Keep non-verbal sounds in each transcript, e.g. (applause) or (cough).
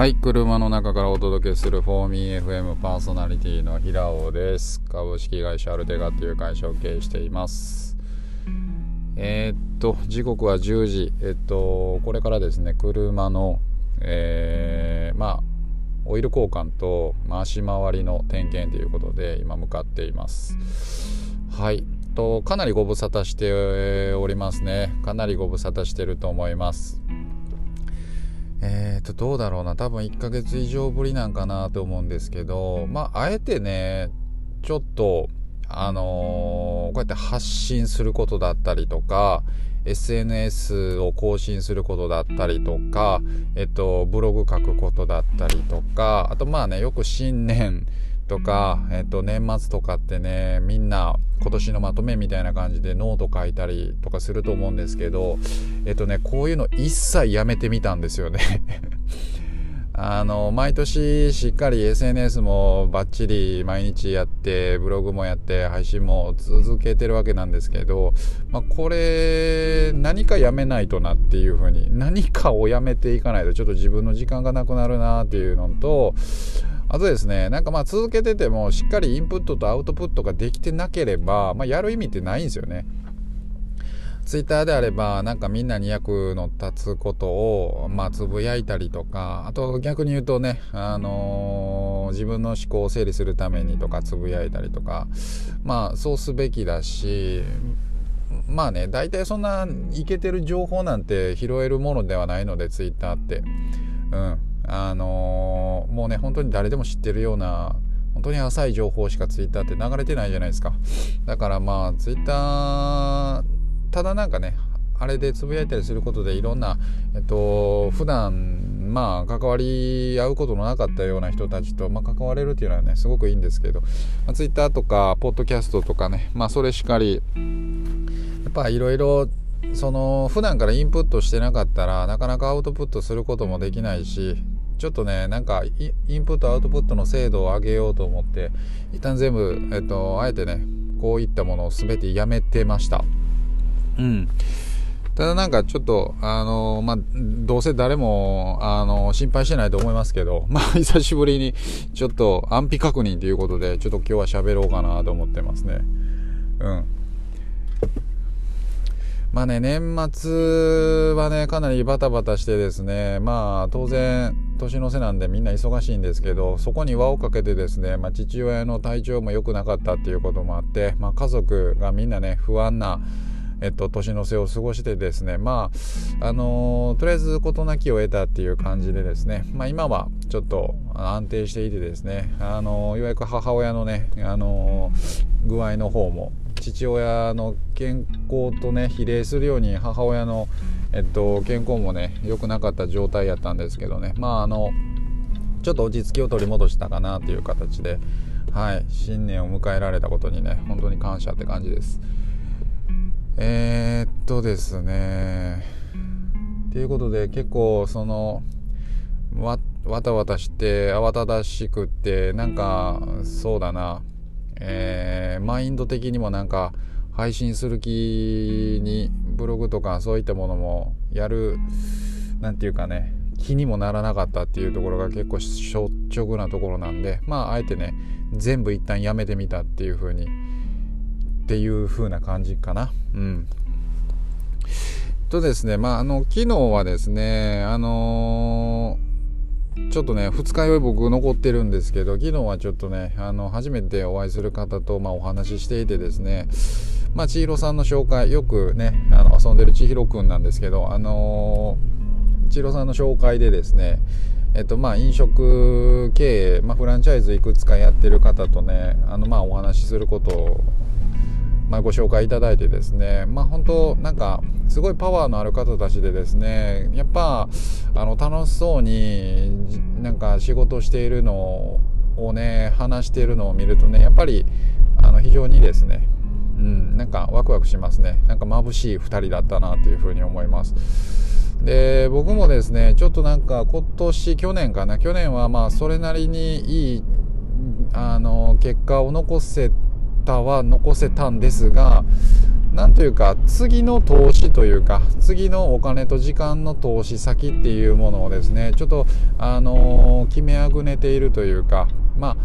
はい、車の中からお届けする 4MeFM パーソナリティの平尾です。株式会社アルテガという会社を経営しています。えー、っと、時刻は10時。えっと、これからですね、車の、えー、まあ、オイル交換と足回りの点検ということで今向かっています。はい。とかなりご無沙汰しておりますね。かなりご無沙汰してると思います。えっ、と、どうだろうな。多分1ヶ月以上ぶりなんかなと思うんですけど、まあ、あえてね、ちょっと、あのー、こうやって発信することだったりとか、SNS を更新することだったりとか、えっと、ブログ書くことだったりとか、あとまあね、よく新年、とか、えっと、年末とかってねみんな今年のまとめみたいな感じでノート書いたりとかすると思うんですけどえっとねこういうの一切やめてみたんですよね。(laughs) あの毎年しっかり SNS もバッチリ毎日やってブログもやって配信も続けてるわけなんですけど、まあ、これ何かやめないとなっていうふうに何かをやめていかないとちょっと自分の時間がなくなるなっていうのとあとですね、なんかまあ続けててもしっかりインプットとアウトプットができてなければ、まあ、やる意味ってないんですよね。ツイッターであればなんかみんなに役の立つことをまあつぶやいたりとかあと逆に言うとね、あのー、自分の思考を整理するためにとかつぶやいたりとかまあそうすべきだしまあね大体そんないけてる情報なんて拾えるものではないのでツイッターってうんあのー、もうね本当に誰でも知ってるような本当に浅い情報しかツイッターって流れてないじゃないですか。だからまあツイッターただなんかねあれでつぶやいたりすることでいろんな、えっと、普段まあ関わり合うことのなかったような人たちと、まあ、関われるっていうのはねすごくいいんですけど、まあ、ツイッターとかポッドキャストとかねまあそれしかりやっぱいろいろその普段からインプットしてなかったらなかなかアウトプットすることもできないしちょっとねなんかインプットアウトプットの精度を上げようと思って一旦全部、えっと、あえてねこういったものを全てやめてました。うん。ただなんかちょっとあのまあどうせ誰もあの心配してないと思いますけど (laughs) まあ久しぶりにちょっと安否確認ということでちょっと今日は喋ろうかなと思ってますね。うん。まあね、年末はね、かなりバタバタしてですね、まあ当然、年の瀬なんでみんな忙しいんですけど、そこに輪をかけてですね、まあ、父親の体調も良くなかったっていうこともあって、まあ、家族がみんなね、不安な、えっと、年の瀬を過ごしてですね、まあ、あのー、とりあえず事なきを得たっていう感じでですね、まあ、今はちょっと安定していてですね、あのー、ようやく母親のね、あのー、具合の方も父親の健康とね比例するように母親の、えっと、健康もね良くなかった状態やったんですけどね。まああのちょっと落ち着きを取り戻したかなという形で、はい、新年を迎えられたことにね本当に感謝って感じです。えー、っとですね。ということで結構そのわわたわたして慌ただしくってなんかそうだなえー、マインド的にもなんか配信する気にブログとかそういったものもやる何て言うかね気にもならなかったっていうところが結構率直なところなんでまああえてね全部一旦やめてみたっていう風にっていう風な感じかな。うん。とですねまああの昨日はですねあのーちょっとね二日酔い僕残ってるんですけど昨日はちょっとねあの初めてお会いする方と、まあ、お話ししていてですねまあ千尋さんの紹介よくねあの遊んでる千尋くんなんですけどあのー、千尋さんの紹介でですねえっとまあ、飲食経営、まあ、フランチャイズいくつかやってる方とねあのまあお話しすることまあ、ご紹介いただいてですね、まあ、本当なんかすごいパワーのある方たちでですねやっぱあの楽しそうになんか仕事しているのをね話しているのを見るとねやっぱりあの非常にですねうん、なんかワクワクしますね。なんか眩しい2人だったなというふうに思います。で僕もですねちょっとなんか今年去年かな去年はまあそれなりにいいあの結果を残せたは残せたんですがなんというか次の投資というか次のお金と時間の投資先っていうものをですねちょっとあのー、決めあぐねているというかまあ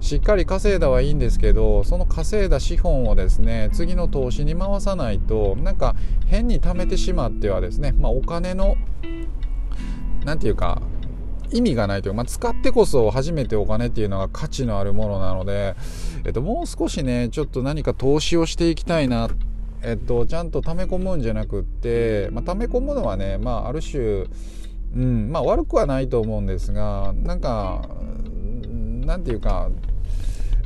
しっかり稼いだはいいんですけどその稼いだ資本をですね次の投資に回さないとなんか変に貯めてしまってはですね、まあ、お金の何て言うか意味がないというか、まあ、使ってこそ初めてお金っていうのが価値のあるものなので、えっと、もう少しねちょっと何か投資をしていきたいなえっと、ちゃんと溜め込むんじゃなくって、まあ、溜め込むのはね、まあ、ある種、うんまあ、悪くはないと思うんですがなんかなんていうか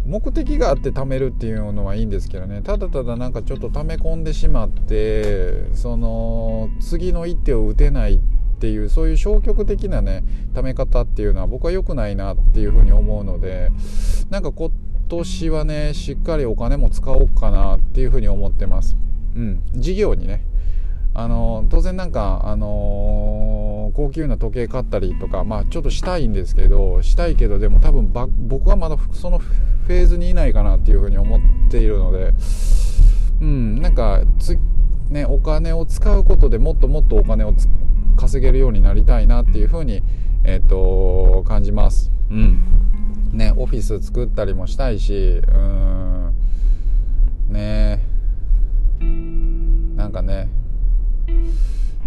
目的があって貯めるっていうのはいいんですけどね。ただただなんかちょっと溜め込んでしまってその次の一手を打てないっていうそういう消極的なね貯め方っていうのは僕は良くないなっていうふうに思うのでなんか今年はねしっかりお金も使おうかなっていうふうに思ってます。うん、事業にね。あの当然なんか、あのー、高級な時計買ったりとか、まあ、ちょっとしたいんですけどしたいけどでも多分僕はまだそのフェーズにいないかなっていうふうに思っているので、うん、なんかつ、ね、お金を使うことでもっともっとお金を使稼げるようになりたいなっていうふうに、えーと、感じます。うん。ね、オフィス作ったりもしたいしうん。ね。なんかね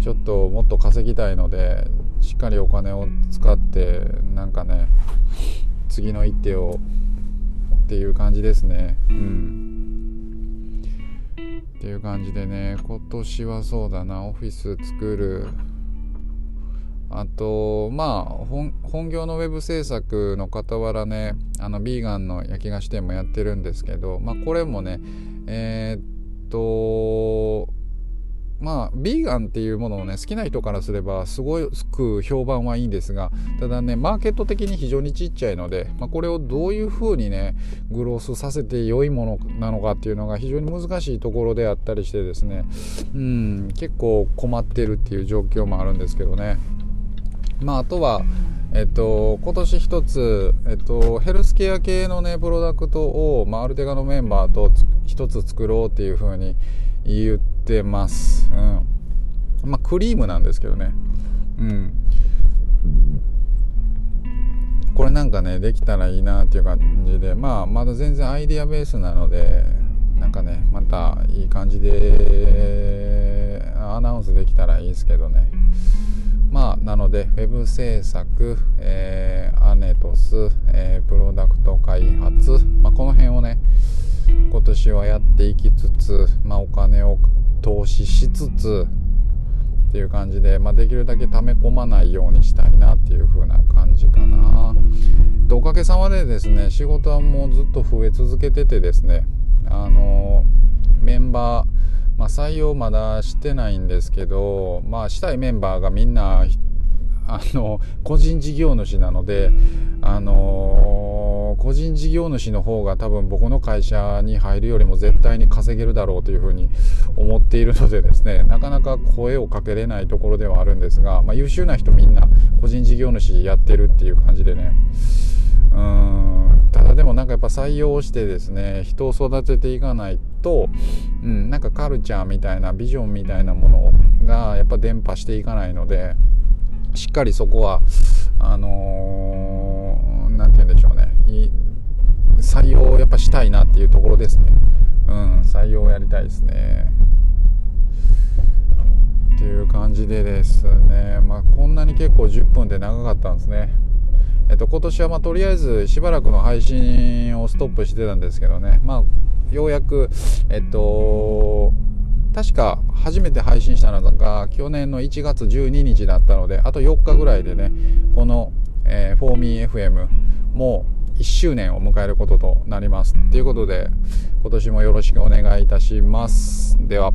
ちょっともっと稼ぎたいのでしっかりお金を使ってなんかね次の一手をっていう感じですね。うん。っていう感じでね今年はそうだなオフィス作る。あとまあ本業のウェブ制作の傍らねあのビーガンの焼き菓子店もやってるんですけどまあこれもねえー、っとまあビーガンっていうものをね好きな人からすればすごく評判はいいんですがただねマーケット的に非常にちっちゃいので、まあ、これをどういうふうにねグロースさせて良いものなのかっていうのが非常に難しいところであったりしてですねうん結構困ってるっていう状況もあるんですけどね。まああとはえっと、今年一つ、えっと、ヘルスケア系のねプロダクトを、まあ、アルテガのメンバーと一つ作ろうっていうふうに言ってます。うん。まあ、クリームなんですけどね。うん。これなんかね、できたらいいなっていう感じで、まあ、まだ全然アイディアベースなので、なんかね、またいい感じでアナウンスできたらいいですけどね。まあ、なので、ウェブ制作、えー、アネトス、えー、プロダクト開発、まあ、この辺をね、今年はやっていきつつ、まあ、お金を投資しつつっていう感じで、まあ、できるだけ溜め込まないようにしたいなっていう風な感じかな。おかげさまでですね仕事はもうずっと増え続けててですねあのメンバー、まあ、採用まだしてないんですけど、まあ、したいメンバーがみんなあの個人事業主なので、あの個人事業主の方が多分僕の会社に入るよりも絶対に稼げるだろうというふうに思っているのでですねなかなか声をかけれないところではあるんですが、まあ、優秀な人みんな個人事業主やってるっていう感じでねうん。ただでもなんかやっぱ採用してですね人を育てていかないと、うん、なんかカルチャーみたいなビジョンみたいなものがやっぱ伝播していかないので。しっかりそこはあの何、ー、て言うんでしょうね。採用をやっぱしたいなっていうところですね。うん採用をやりたいですね。っていう感じでですね。まあこんなに結構10分で長かったんですね。えっと今年はまあとりあえずしばらくの配信をストップしてたんですけどね。まあようやくえっと確か初めて配信したのが去年の1月12日だったのであと4日ぐらいでねこの、えー、フォーミー FM も1周年を迎えることとなります。ということで今年もよろしくお願いいたします。では。